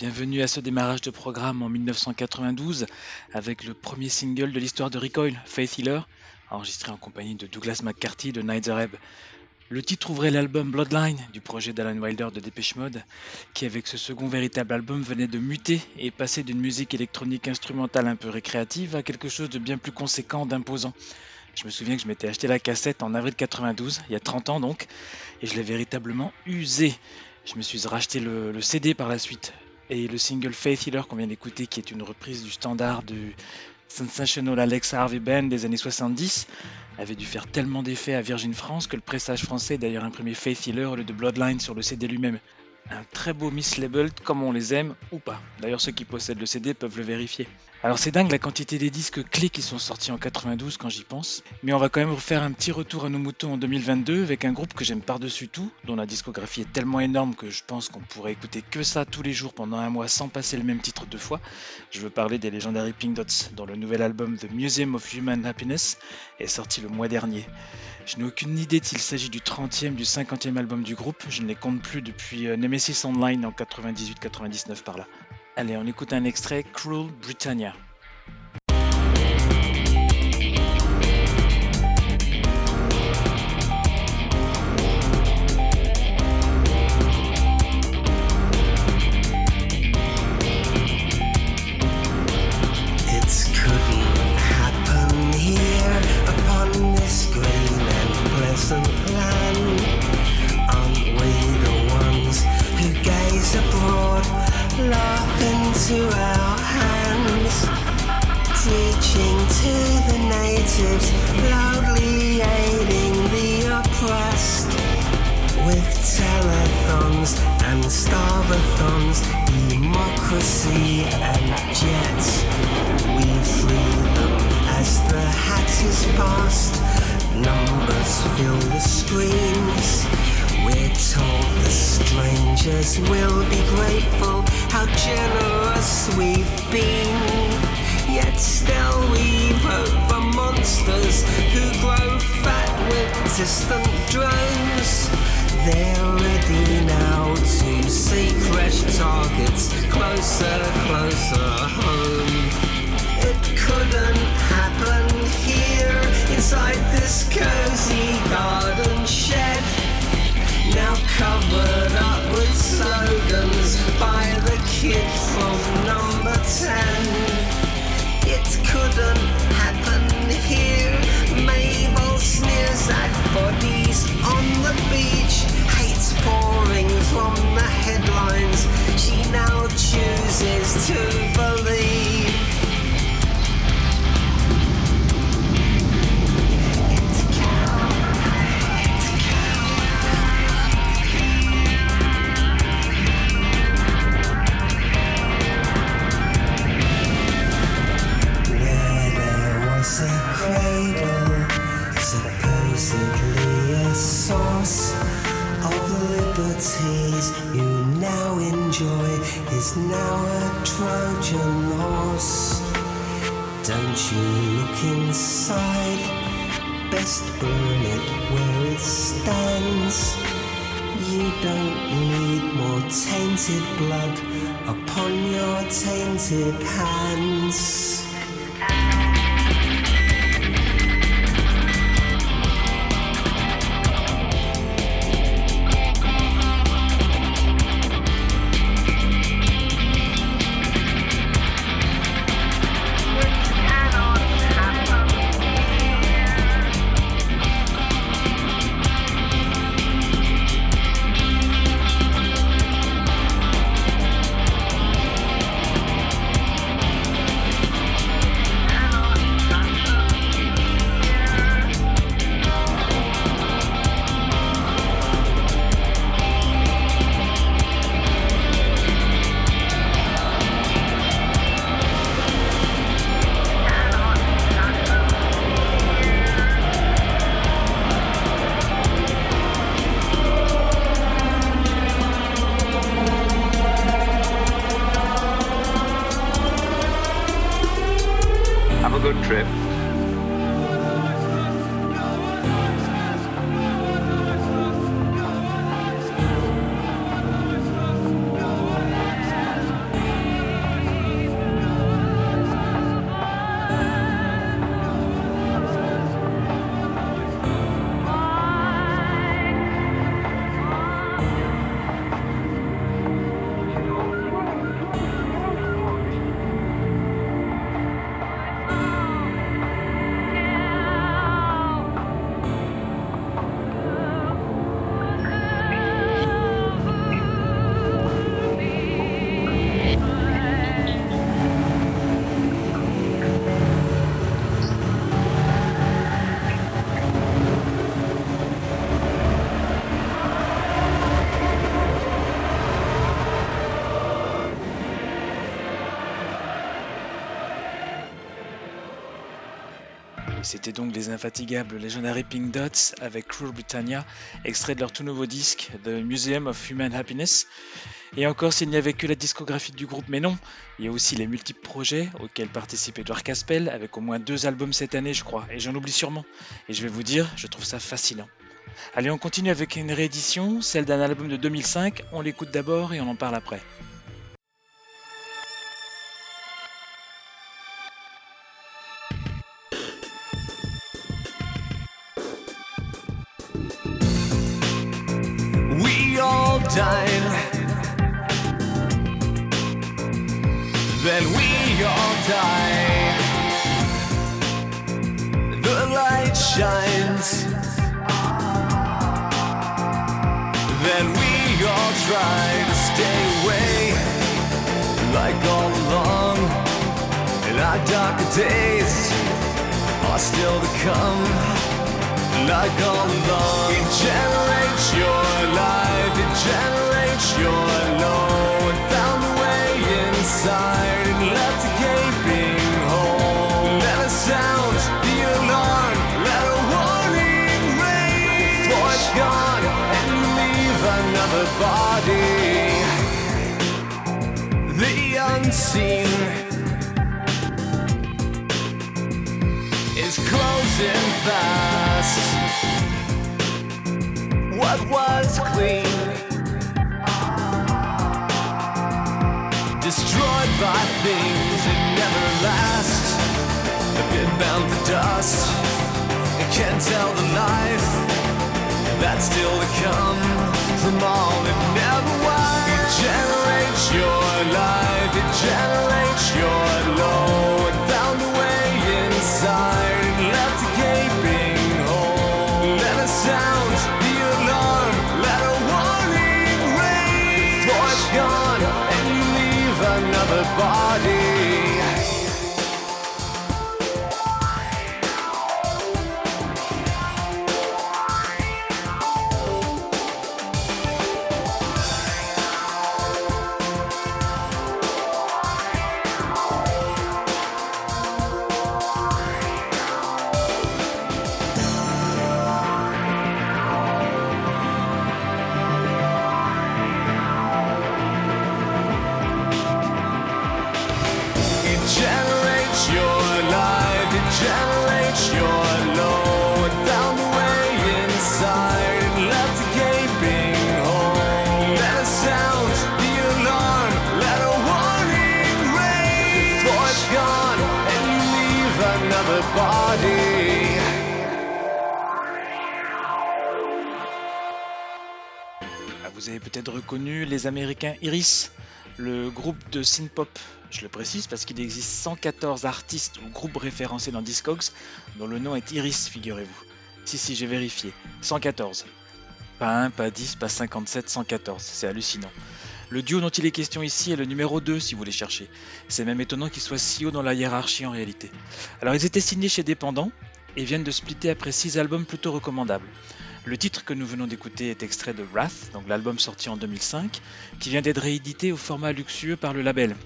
bienvenue à ce démarrage de programme en 1992 avec le premier single de l'histoire de Recoil, Faith Healer, enregistré en compagnie de Douglas McCarthy de Reb. Le titre ouvrait l'album Bloodline du projet d'Alan Wilder de Dépêche Mode, qui avec ce second véritable album venait de muter et passer d'une musique électronique instrumentale un peu récréative à quelque chose de bien plus conséquent, d'imposant. Je me souviens que je m'étais acheté la cassette en avril 92, il y a 30 ans donc, et je l'ai véritablement usé. Je me suis racheté le, CD par la suite. Et le single Faith Healer qu'on vient d'écouter, qui est une reprise du standard du Sensational Alex Harvey Band des années 70, avait dû faire tellement d'effet à Virgin France que le pressage français d'ailleurs imprimé Faith Healer au lieu de Bloodline sur le CD lui-même. Un très beau mislabeled comme on les aime ou pas. D'ailleurs ceux qui possèdent le CD peuvent le vérifier. Alors c'est dingue la quantité des disques clés qui sont sortis en 92 quand j'y pense, mais on va quand même refaire un petit retour à nos moutons en 2022 avec un groupe que j'aime par-dessus tout, dont la discographie est tellement énorme que je pense qu'on pourrait écouter que ça tous les jours pendant un mois sans passer le même titre deux fois. Je veux parler des Legendary Pink Dots, dont le nouvel album The Museum of Human Happiness est sorti le mois dernier. Je n'ai aucune idée s'il s'agit du 30e, du 50e album du groupe, je ne les compte plus depuis euh, Nemesis Online en 98-99 par là. Allez, on écoute un extrait Cruel Britannia. fill the screens. We're told the strangers will be grateful how generous we've been. Yet still we vote for monsters who grow fat with distant drones. They're ready now to see fresh targets closer, closer home. It couldn't happen here inside this cozy garden shed. Now covered up with slogans by the kid from number 10. It couldn't happen here. Mabel sneers at bodies on the beach, hates pouring from the headlines. She now chooses to Best burn it where it stands. You don't need more tainted blood upon your tainted hands. C'était donc les infatigables Legendary Pink Dots avec Cruel Britannia, extrait de leur tout nouveau disque, The Museum of Human Happiness. Et encore s'il n'y avait que la discographie du groupe, mais non, il y a aussi les multiples projets auxquels participe Edouard Caspel, avec au moins deux albums cette année, je crois, et j'en oublie sûrement. Et je vais vous dire, je trouve ça fascinant. Allez, on continue avec une réédition, celle d'un album de 2005, on l'écoute d'abord et on en parle après. Shines. Then we all try to stay away, like all along. And our darker days are still to come like all along. It generates your life, it generates your low, and found a way inside closing fast. What was clean, destroyed by things that never last. A bit bound for dust. I can't tell the life that's still to come from all that never was. It generates your life, it generates your low, peut-être reconnu les Américains Iris, le groupe de synth-pop. Je le précise parce qu'il existe 114 artistes ou groupes référencés dans Discogs dont le nom est Iris, figurez-vous. Si, si, j'ai vérifié. 114. Pas 1, pas 10, pas 57, 114. C'est hallucinant. Le duo dont il est question ici est le numéro 2 si vous voulez chercher. C'est même étonnant qu'il soit si haut dans la hiérarchie en réalité. Alors ils étaient signés chez Dépendant et viennent de splitter après 6 albums plutôt recommandables. Le titre que nous venons d'écouter est extrait de Wrath, donc l'album sorti en 2005, qui vient d'être réédité au format luxueux par le label.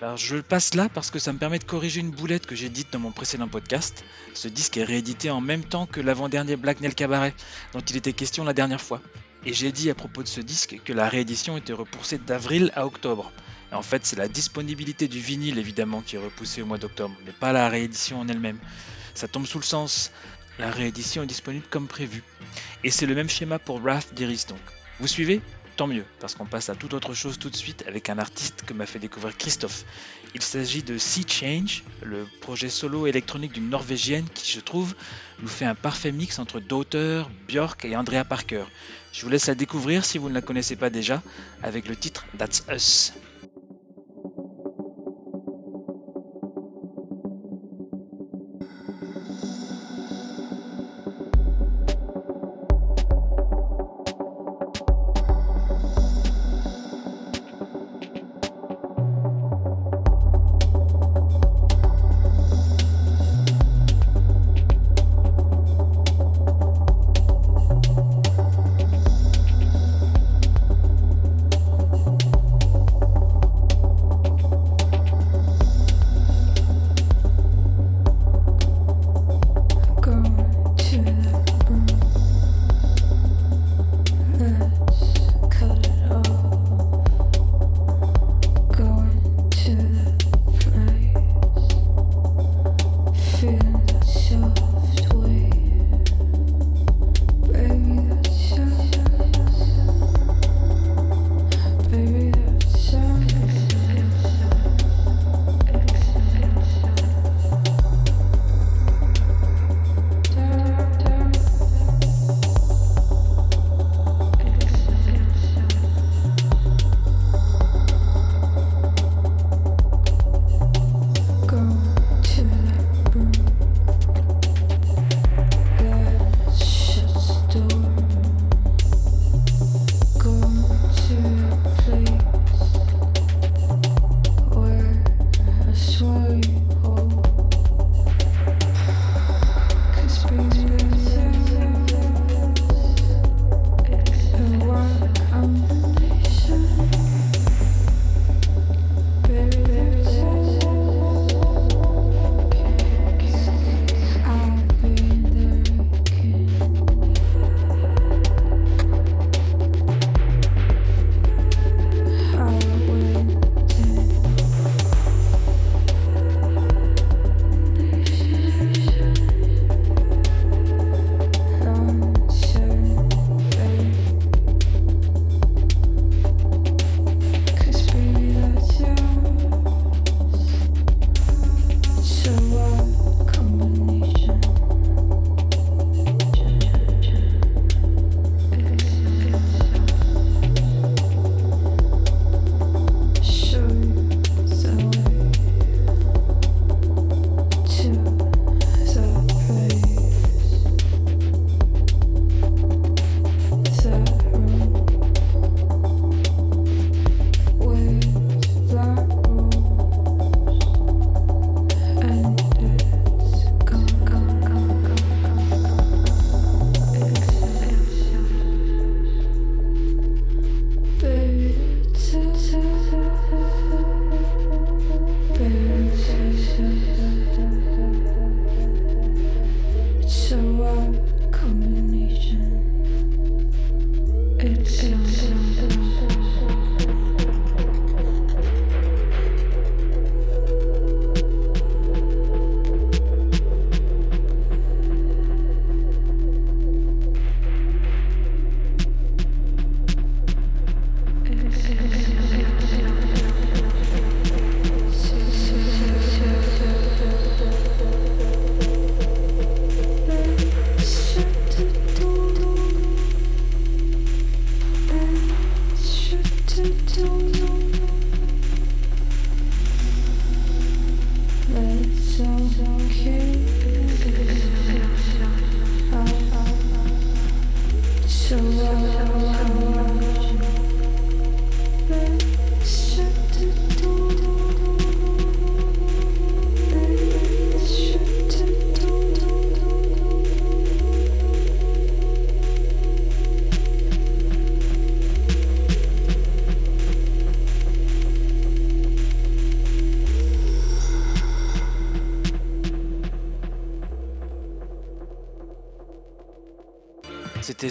Alors je le passe là parce que ça me permet de corriger une boulette que j'ai dite dans mon précédent podcast. Ce disque est réédité en même temps que l'avant-dernier Black Nel Cabaret, dont il était question la dernière fois. Et j'ai dit à propos de ce disque que la réédition était repoussée d'avril à octobre. en fait, c'est la disponibilité du vinyle évidemment qui est repoussée au mois d'octobre, mais pas la réédition en elle-même. Ça tombe sous le sens. La réédition est disponible comme prévu. Et c'est le même schéma pour Wrath d'Iris donc. Vous suivez Tant mieux, parce qu'on passe à toute autre chose tout de suite avec un artiste que m'a fait découvrir Christophe. Il s'agit de Sea Change, le projet solo électronique d'une Norvégienne qui, je trouve, nous fait un parfait mix entre Daughter, Björk et Andrea Parker. Je vous laisse la découvrir si vous ne la connaissez pas déjà, avec le titre That's Us.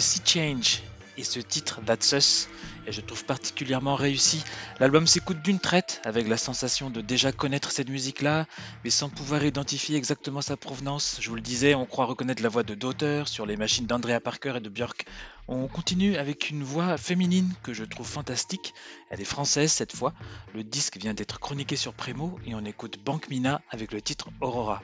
C'était Sea Change et ce titre That's Us et je trouve particulièrement réussi. L'album s'écoute d'une traite avec la sensation de déjà connaître cette musique-là, mais sans pouvoir identifier exactement sa provenance. Je vous le disais, on croit reconnaître la voix de Daughter sur les machines d'Andrea Parker et de Björk. On continue avec une voix féminine que je trouve fantastique. Elle est française cette fois. Le disque vient d'être chroniqué sur Premo et on écoute Bank Mina avec le titre Aurora.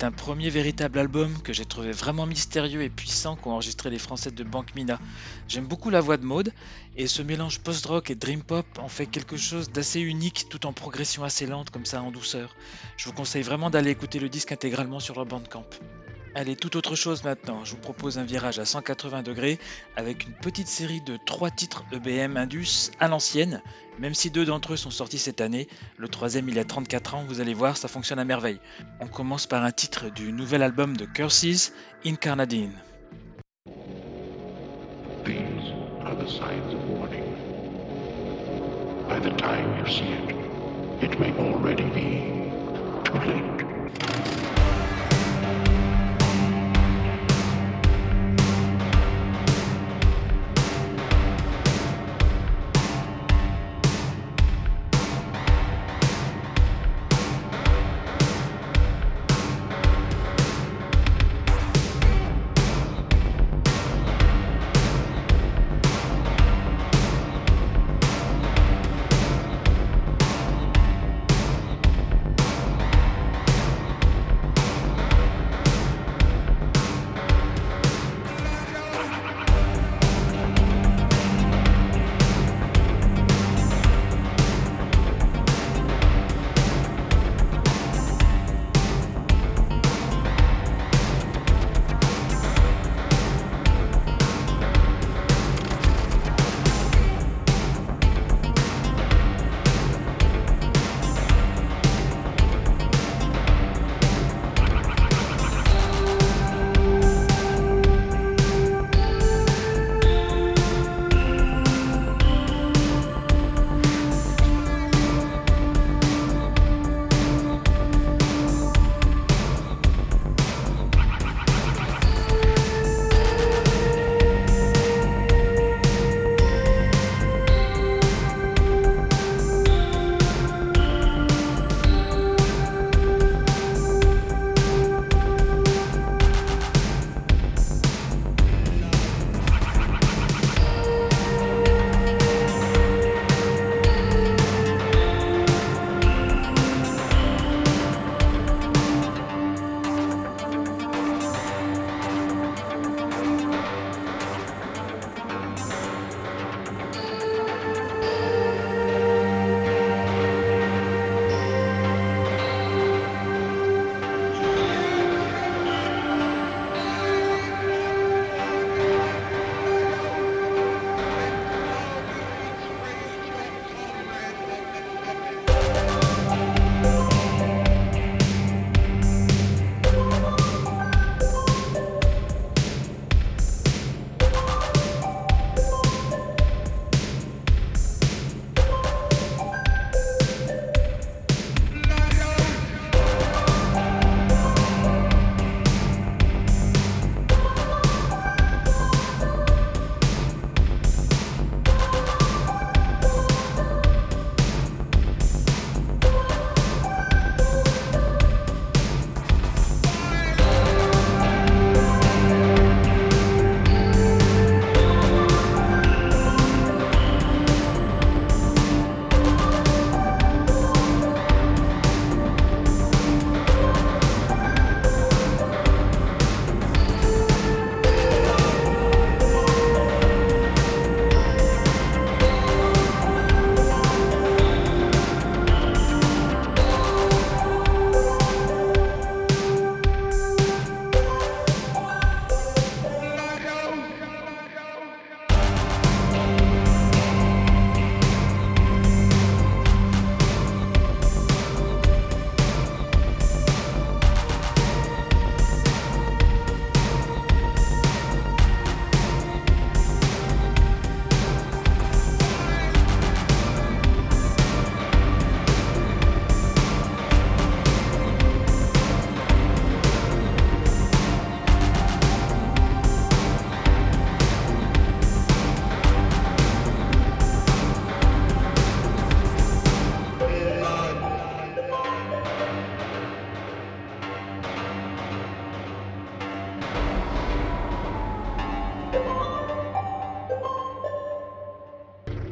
C'est un premier véritable album que j'ai trouvé vraiment mystérieux et puissant qu'ont enregistré les Français de Banque Mina. J'aime beaucoup la voix de Maud et ce mélange post-rock et dream pop en fait quelque chose d'assez unique tout en progression assez lente comme ça en douceur. Je vous conseille vraiment d'aller écouter le disque intégralement sur leur bandcamp. Allez, tout autre chose maintenant. Je vous propose un virage à 180 degrés avec une petite série de trois titres EBM Indus à l'ancienne. Même si deux d'entre eux sont sortis cette année, le troisième il y a 34 ans, vous allez voir, ça fonctionne à merveille. On commence par un titre du nouvel album de Curses, Incarnadine. These are the signs of warning. By the time you see it, it may already be too late.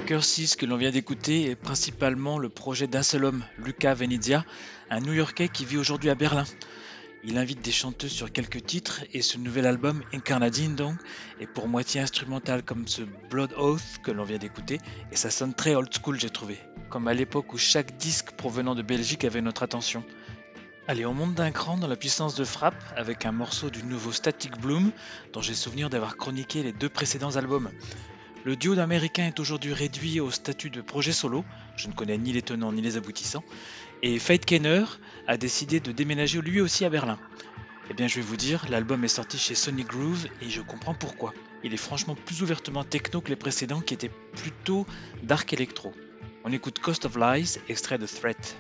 Cursis que l'on vient d'écouter est principalement le projet d'un seul homme, Luca Venezia, un New-Yorkais qui vit aujourd'hui à Berlin. Il invite des chanteuses sur quelques titres et ce nouvel album Incarnadine donc est pour moitié instrumental comme ce Blood Oath que l'on vient d'écouter et ça sonne très old school j'ai trouvé, comme à l'époque où chaque disque provenant de Belgique avait notre attention. Allez, on monte d'un cran dans la puissance de frappe avec un morceau du nouveau Static Bloom dont j'ai souvenir d'avoir chroniqué les deux précédents albums. Le duo d'Américains est aujourd'hui réduit au statut de projet solo, je ne connais ni les tenants ni les aboutissants, et Fate Kenner a décidé de déménager lui aussi à Berlin. Eh bien je vais vous dire, l'album est sorti chez Sony Groove et je comprends pourquoi. Il est franchement plus ouvertement techno que les précédents qui étaient plutôt dark electro. On écoute Cost of Lies, extrait de Threat.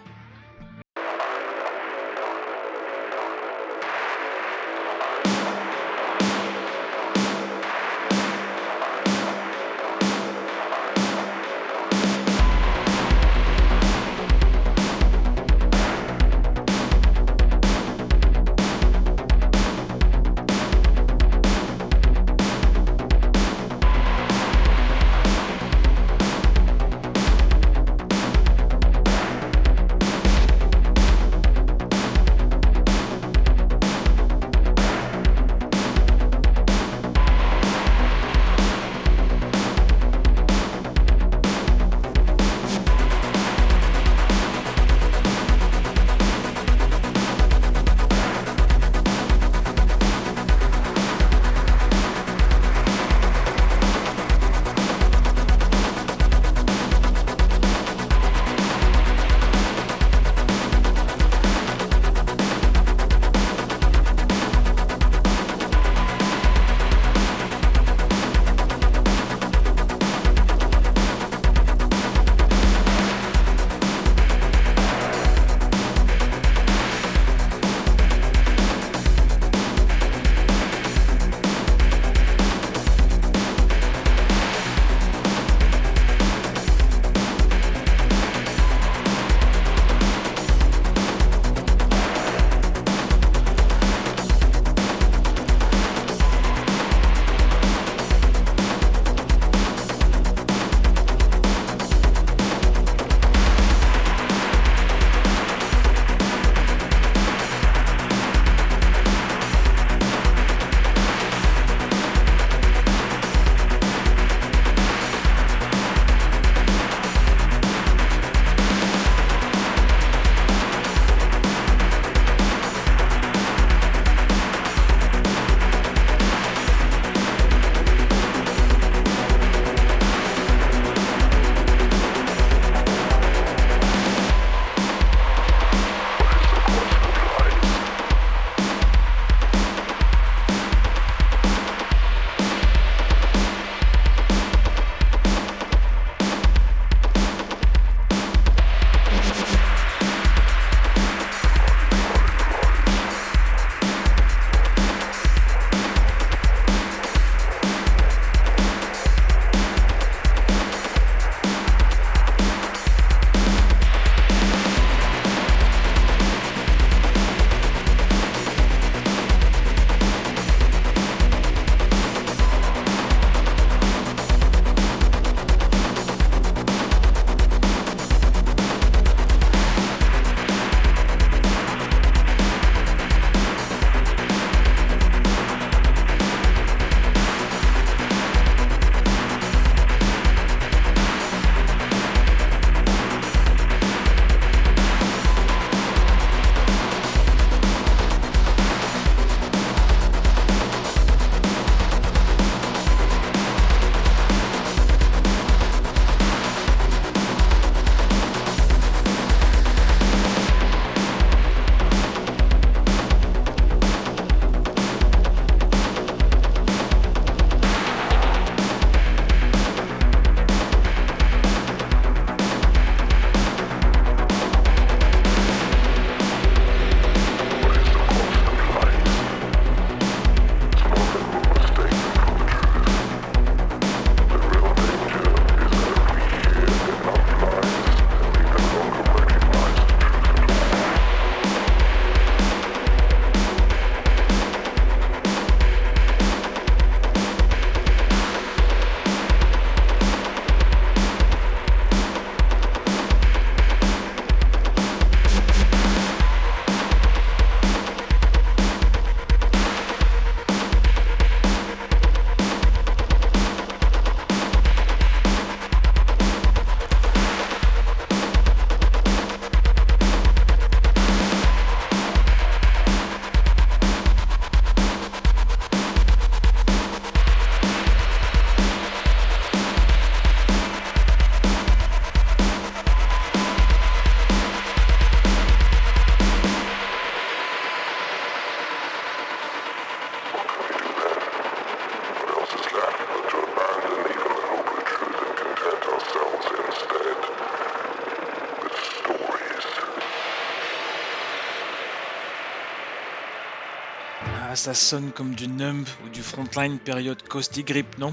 Ça sonne comme du Numb ou du Frontline période Coasty Grip, non?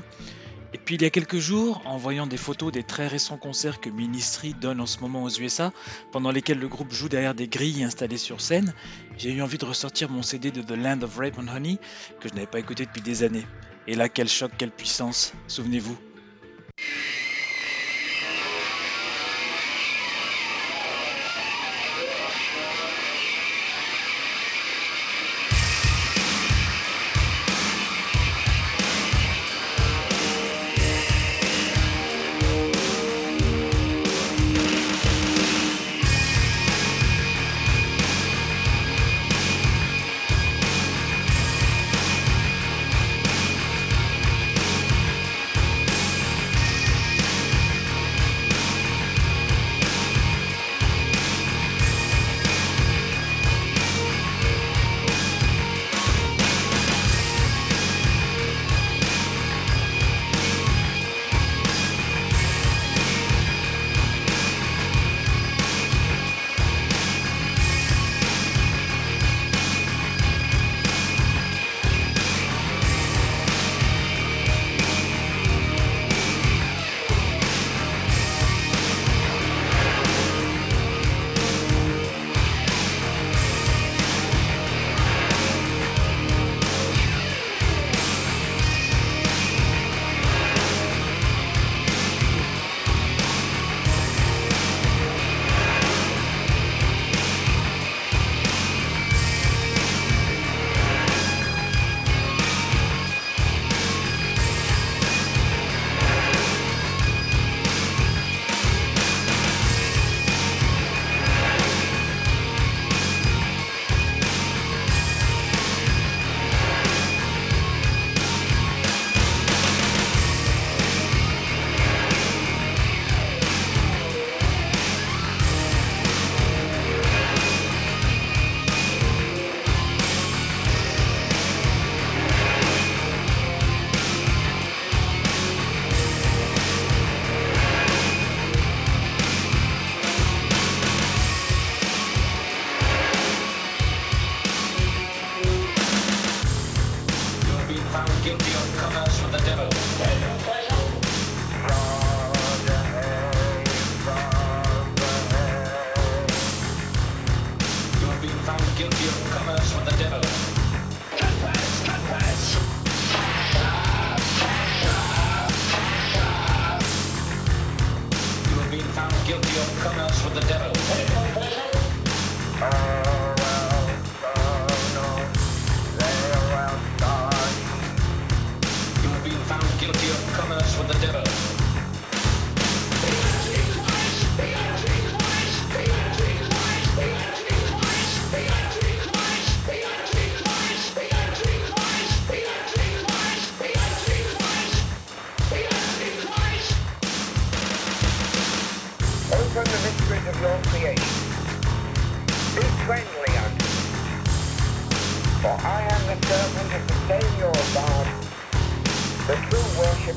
Et puis il y a quelques jours, en voyant des photos des très récents concerts que Ministry donne en ce moment aux USA, pendant lesquels le groupe joue derrière des grilles installées sur scène, j'ai eu envie de ressortir mon CD de The Land of Rape and Honey, que je n'avais pas écouté depuis des années. Et là, quel choc, quelle puissance, souvenez-vous.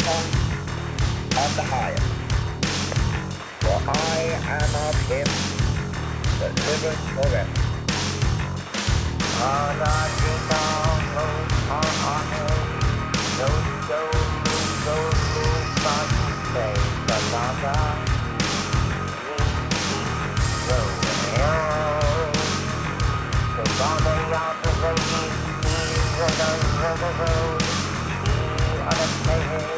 on, the higher. For I am of him that liveth forever. All I think on those on those souls, those whose bodies say, the Lava, Road, of the Road, the Road,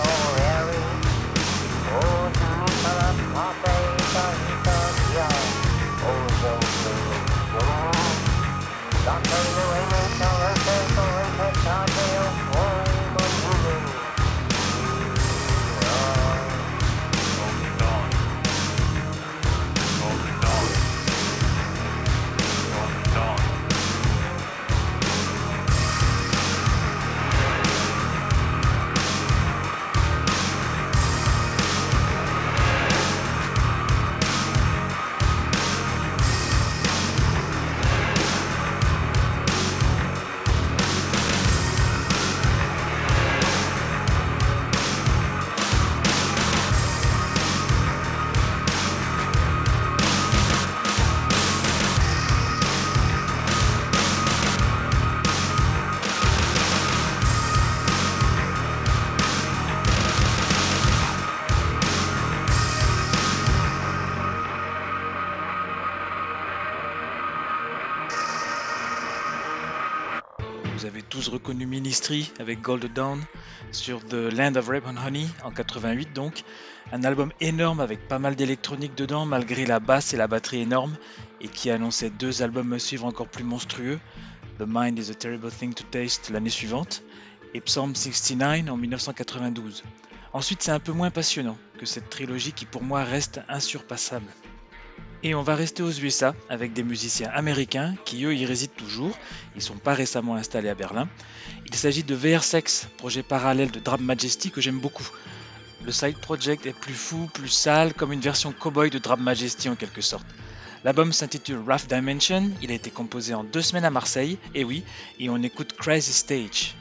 reconnu Ministry avec Gold Dawn sur The Land of Rape and Honey en 88 donc. Un album énorme avec pas mal d'électronique dedans malgré la basse et la batterie énormes et qui annonçait deux albums à suivre encore plus monstrueux. The Mind is a Terrible Thing to Taste l'année suivante et Psalm 69 en 1992. Ensuite c'est un peu moins passionnant que cette trilogie qui pour moi reste insurpassable. Et on va rester aux USA avec des musiciens américains qui eux y résident toujours, ils sont pas récemment installés à Berlin. Il s'agit de VR6, projet parallèle de Drum Majesty que j'aime beaucoup. Le side project est plus fou, plus sale, comme une version cowboy de Drum Majesty en quelque sorte. L'album s'intitule Rough Dimension, il a été composé en deux semaines à Marseille, et oui, et on écoute Crazy Stage.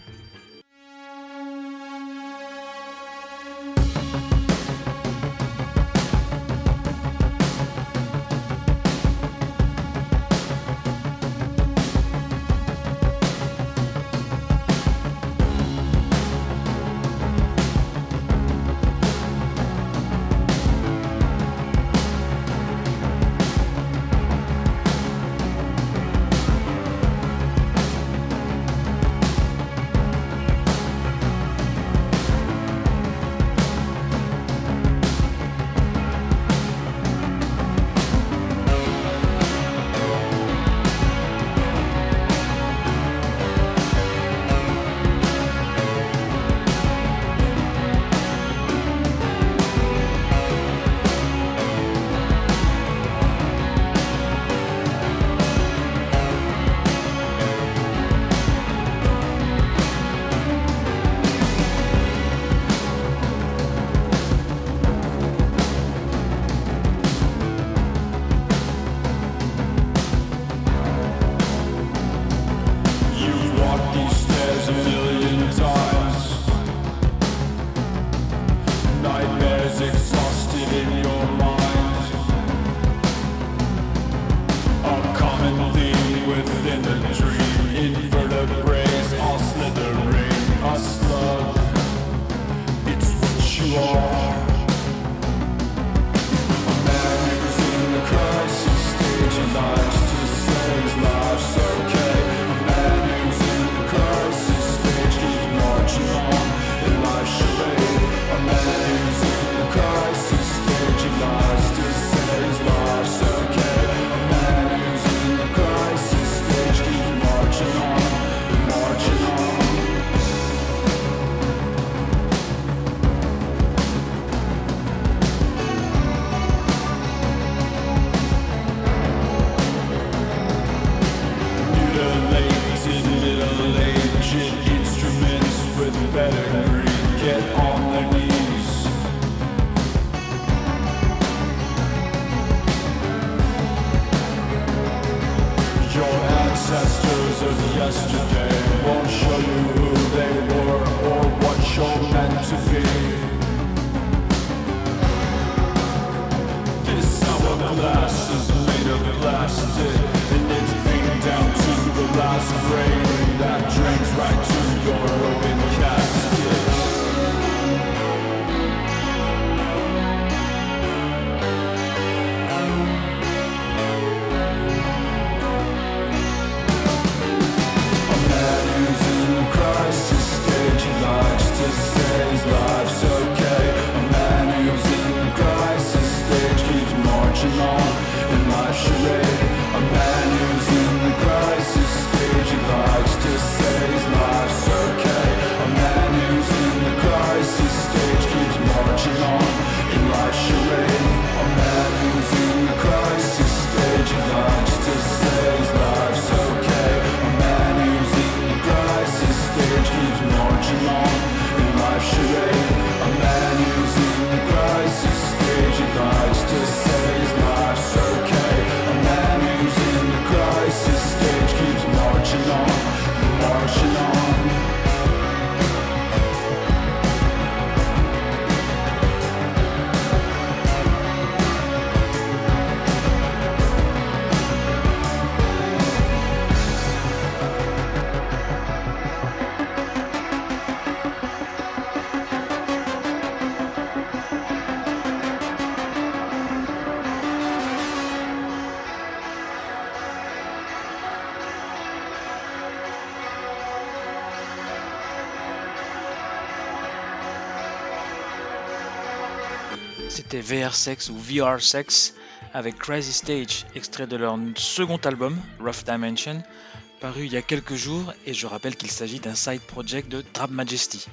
VR Sex ou VR Sex avec Crazy Stage, extrait de leur second album, Rough Dimension, paru il y a quelques jours, et je rappelle qu'il s'agit d'un side project de Trap Majesty.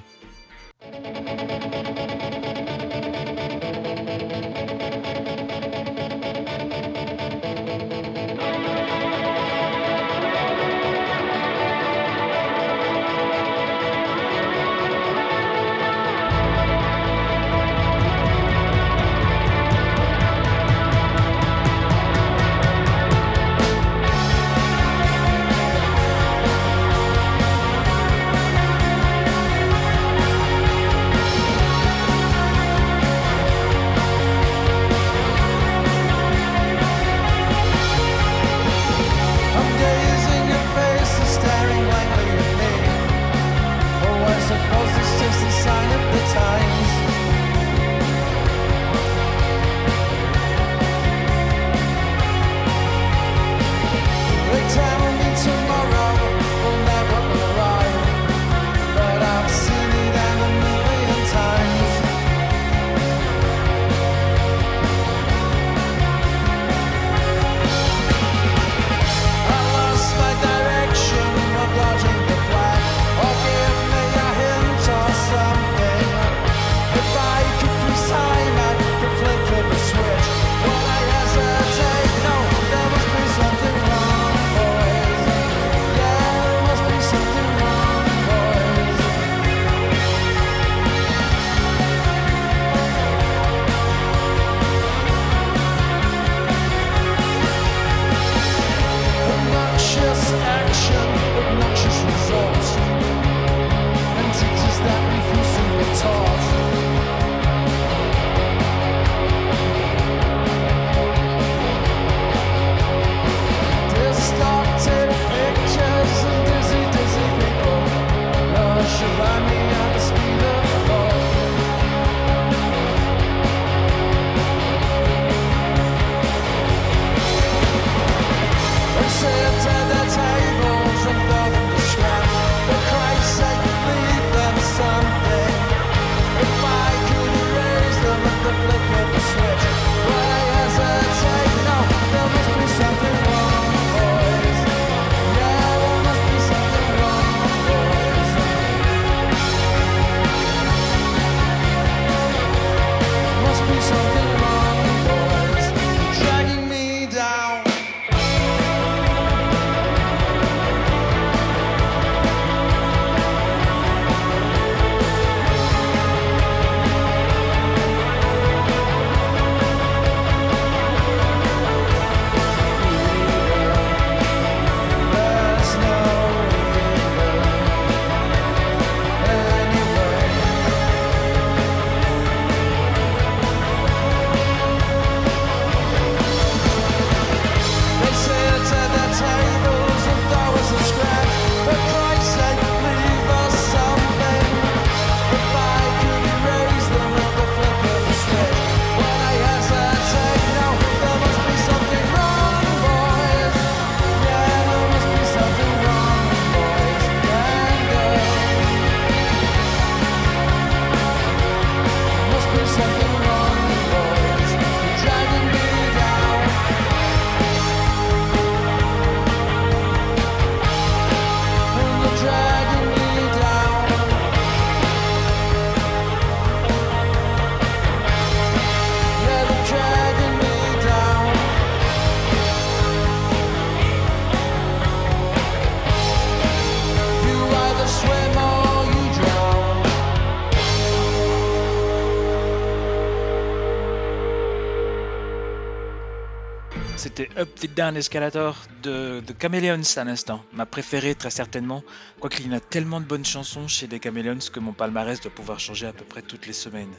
Up the Down Escalator de, The Chameleons à l'instant, ma préférée très certainement, quoiqu'il y en a tellement de bonnes chansons chez les Chameleons que mon palmarès doit pouvoir changer à peu près toutes les semaines.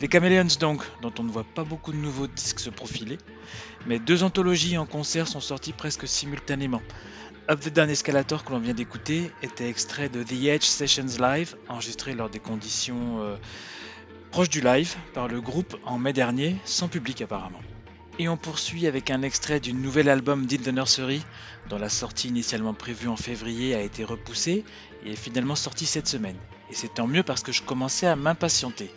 Les Chameleons donc, dont on ne voit pas beaucoup de nouveaux disques se profiler, mais deux anthologies en concert sont sorties presque simultanément. Up the Down Escalator que l'on vient d'écouter était extrait de The Edge Sessions Live, enregistré lors des conditions euh, proches du live par le groupe en mai dernier, sans public apparemment. Et on poursuit avec un extrait du nouvel album d'In the Nursery, dont la sortie initialement prévue en février a été repoussée et est finalement sortie cette semaine. Et c'est tant mieux parce que je commençais à m'impatienter.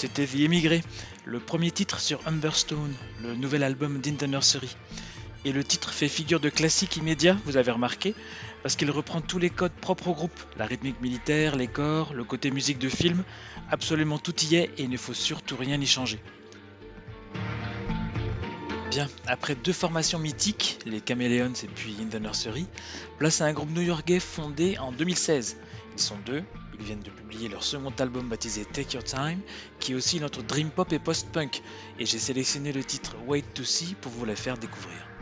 C'était The Emigré, le premier titre sur Humberstone, le nouvel album d'In the Nursery. Et le titre fait figure de classique immédiat, vous avez remarqué, parce qu'il reprend tous les codes propres au groupe, la rythmique militaire, les corps, le côté musique de film, absolument tout y est et il ne faut surtout rien y changer. Bien, après deux formations mythiques, les Chameleons et puis In Nursery, place à un groupe new-yorkais fondé en 2016. Ils sont deux, ils viennent de publier leur second album baptisé Take Your Time, qui est aussi notre dream pop et post-punk, et j'ai sélectionné le titre Wait to See pour vous la faire découvrir.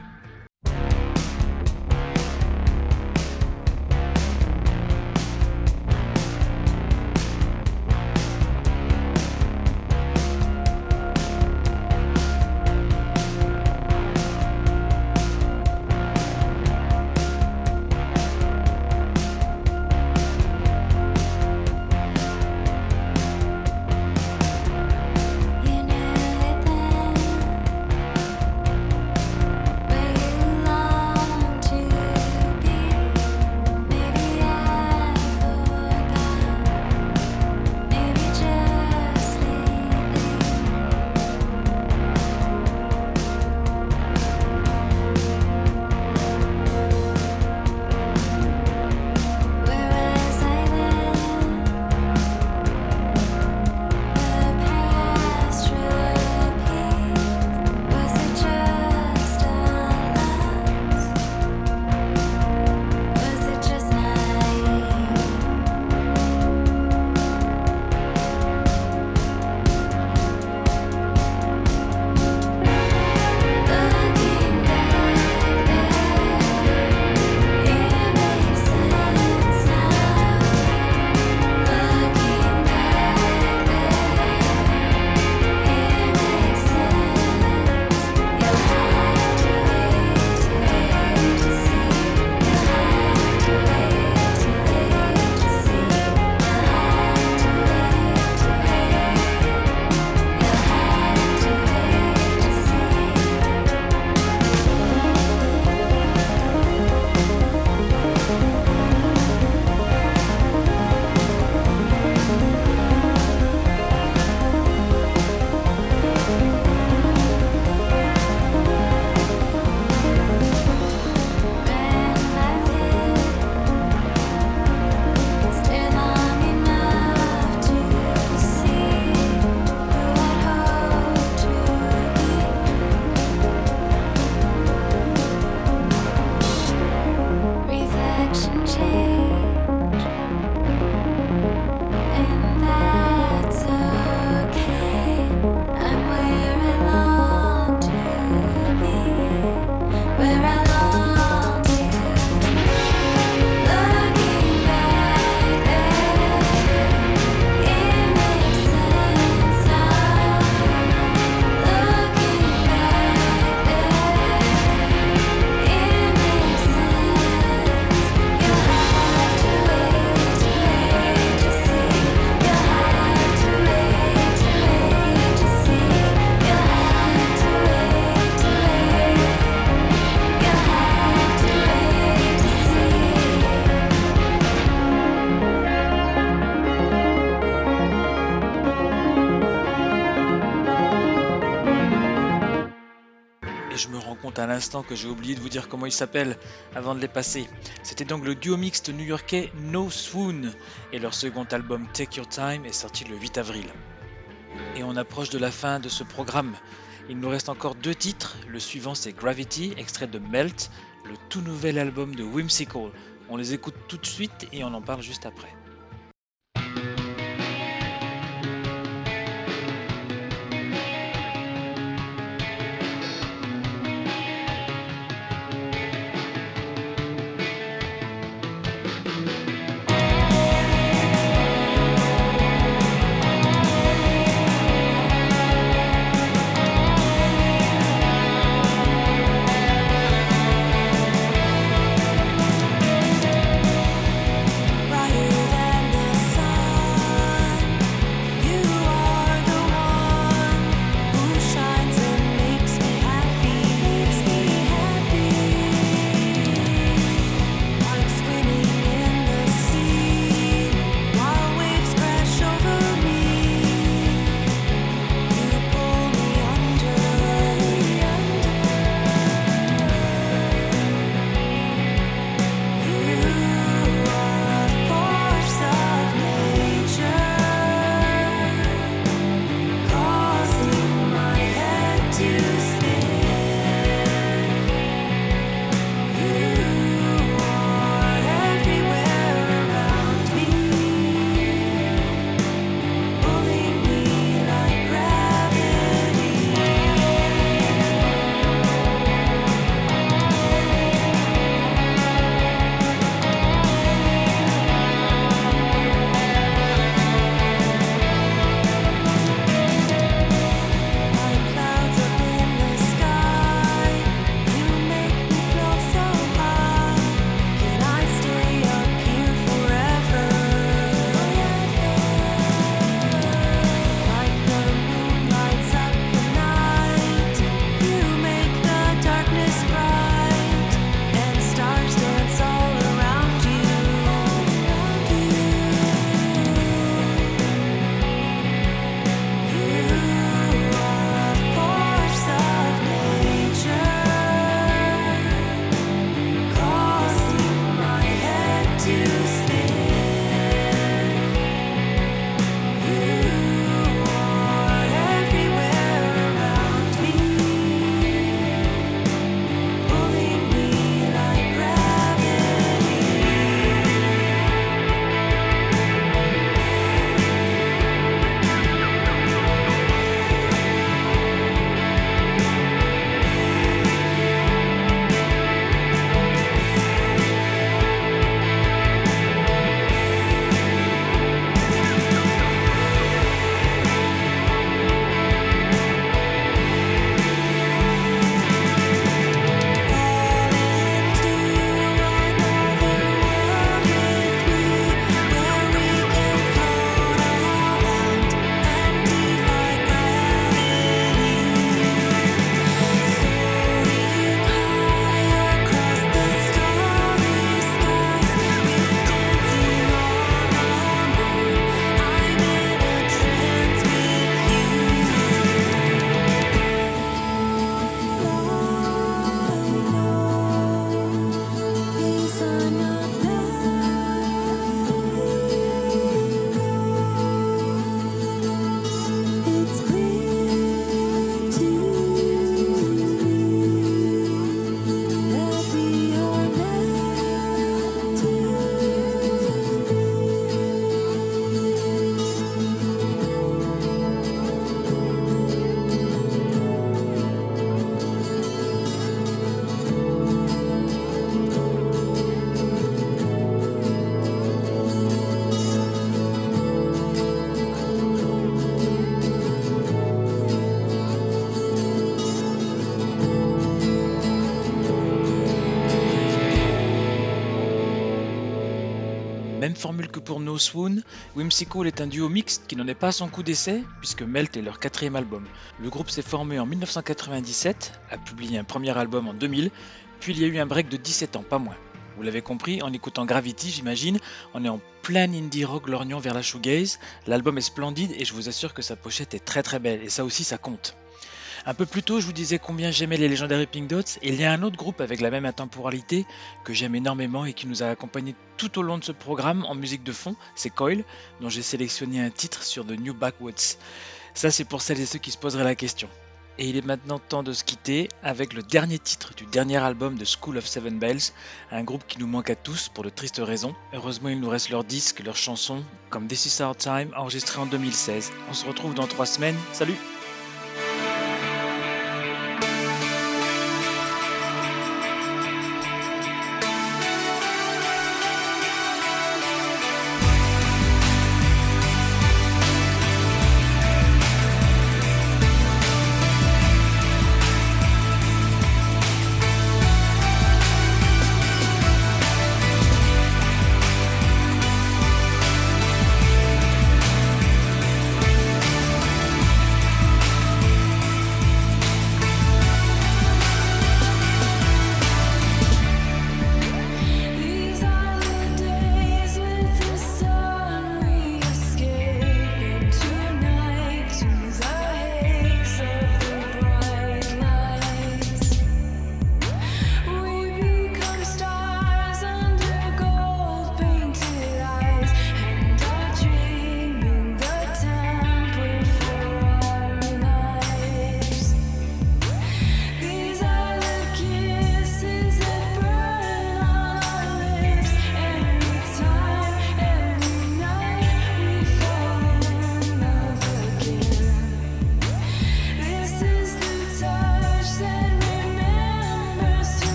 Que j'ai oublié de vous dire comment ils s'appellent avant de les passer. C'était donc le duo mixte new-yorkais No Swoon et leur second album Take Your Time est sorti le 8 avril. Et on approche de la fin de ce programme. Il nous reste encore deux titres. Le suivant c'est Gravity, extrait de Melt, le tout nouvel album de Whimsical. On les écoute tout de suite et on en parle juste après. Formule que pour No Swoon, Whimsical est un duo mixte qui n'en est pas à son coup d'essai, puisque Melt est leur quatrième album. Le groupe s'est formé en 1997, a publié un premier album en 2000, puis il y a eu un break de 17 ans, pas moins. Vous l'avez compris, en écoutant Gravity, j'imagine, on est en plein indie rock lorgnant vers la shoegaze. L'album est splendide et je vous assure que sa pochette est très très belle, et ça aussi ça compte. Un peu plus tôt, je vous disais combien j'aimais les légendaires Pink Dots, et il y a un autre groupe avec la même intemporalité que j'aime énormément et qui nous a accompagnés tout au long de ce programme en musique de fond, c'est Coil, dont j'ai sélectionné un titre sur The New Backwoods. Ça, c'est pour celles et ceux qui se poseraient la question. Et il est maintenant temps de se quitter avec le dernier titre du dernier album de School of Seven Bells, un groupe qui nous manque à tous pour de tristes raisons. Heureusement, il nous reste leurs disques, leurs chansons, comme This Is Our Time, enregistré en 2016. On se retrouve dans trois semaines. Salut!